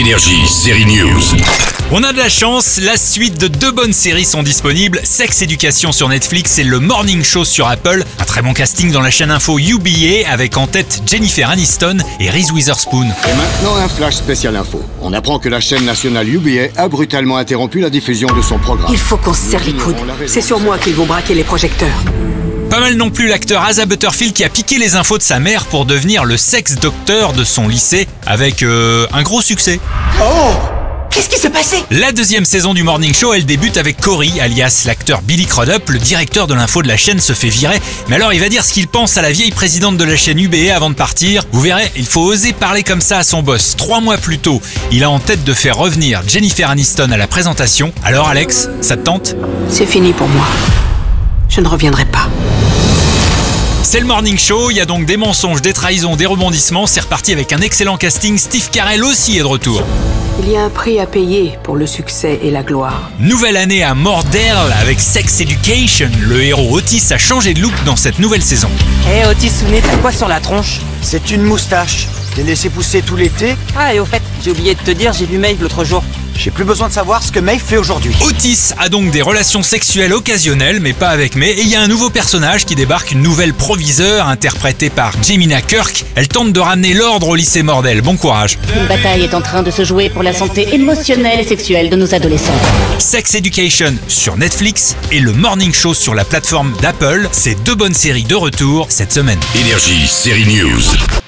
Énergie, série News. On a de la chance, la suite de deux bonnes séries sont disponibles, Sex Education sur Netflix et le Morning Show sur Apple. Un très bon casting dans la chaîne info UBA avec en tête Jennifer Aniston et Reese Witherspoon. Et maintenant, un flash spécial info. On apprend que la chaîne nationale UBA a brutalement interrompu la diffusion de son programme. Il faut qu'on se serre les coudes. C'est sur moi qu'ils vont braquer les projecteurs. Pas mal non plus l'acteur Asa Butterfield qui a piqué les infos de sa mère pour devenir le sex docteur de son lycée avec euh, un gros succès. Qu'est-ce qui s'est passé? La deuxième saison du Morning Show, elle débute avec Cory, alias l'acteur Billy Crudup. Le directeur de l'info de la chaîne se fait virer. Mais alors, il va dire ce qu'il pense à la vieille présidente de la chaîne UBA avant de partir. Vous verrez, il faut oser parler comme ça à son boss. Trois mois plus tôt, il a en tête de faire revenir Jennifer Aniston à la présentation. Alors, Alex, ça te tente? C'est fini pour moi. Je ne reviendrai pas. C'est le Morning Show, il y a donc des mensonges, des trahisons, des rebondissements. C'est reparti avec un excellent casting. Steve Carell aussi est de retour. Il y a un prix à payer pour le succès et la gloire. Nouvelle année à Mordel avec Sex Education. Le héros Otis a changé de look dans cette nouvelle saison. Eh Otis Sounet, t'as quoi sur la tronche? C'est une moustache. T'es laissé pousser tout l'été Ah et au fait, j'ai oublié de te dire, j'ai vu Maeve l'autre jour. J'ai plus besoin de savoir ce que Maeve fait aujourd'hui. Otis a donc des relations sexuelles occasionnelles, mais pas avec May. Et il y a un nouveau personnage qui débarque, une nouvelle proviseure interprétée par Jemina Kirk. Elle tente de ramener l'ordre au lycée Mordel. Bon courage. Une bataille est en train de se jouer pour la santé émotionnelle et sexuelle de nos adolescents. Sex Education sur Netflix et le Morning Show sur la plateforme d'Apple. C'est deux bonnes séries de retour cette semaine. Énergie, série News.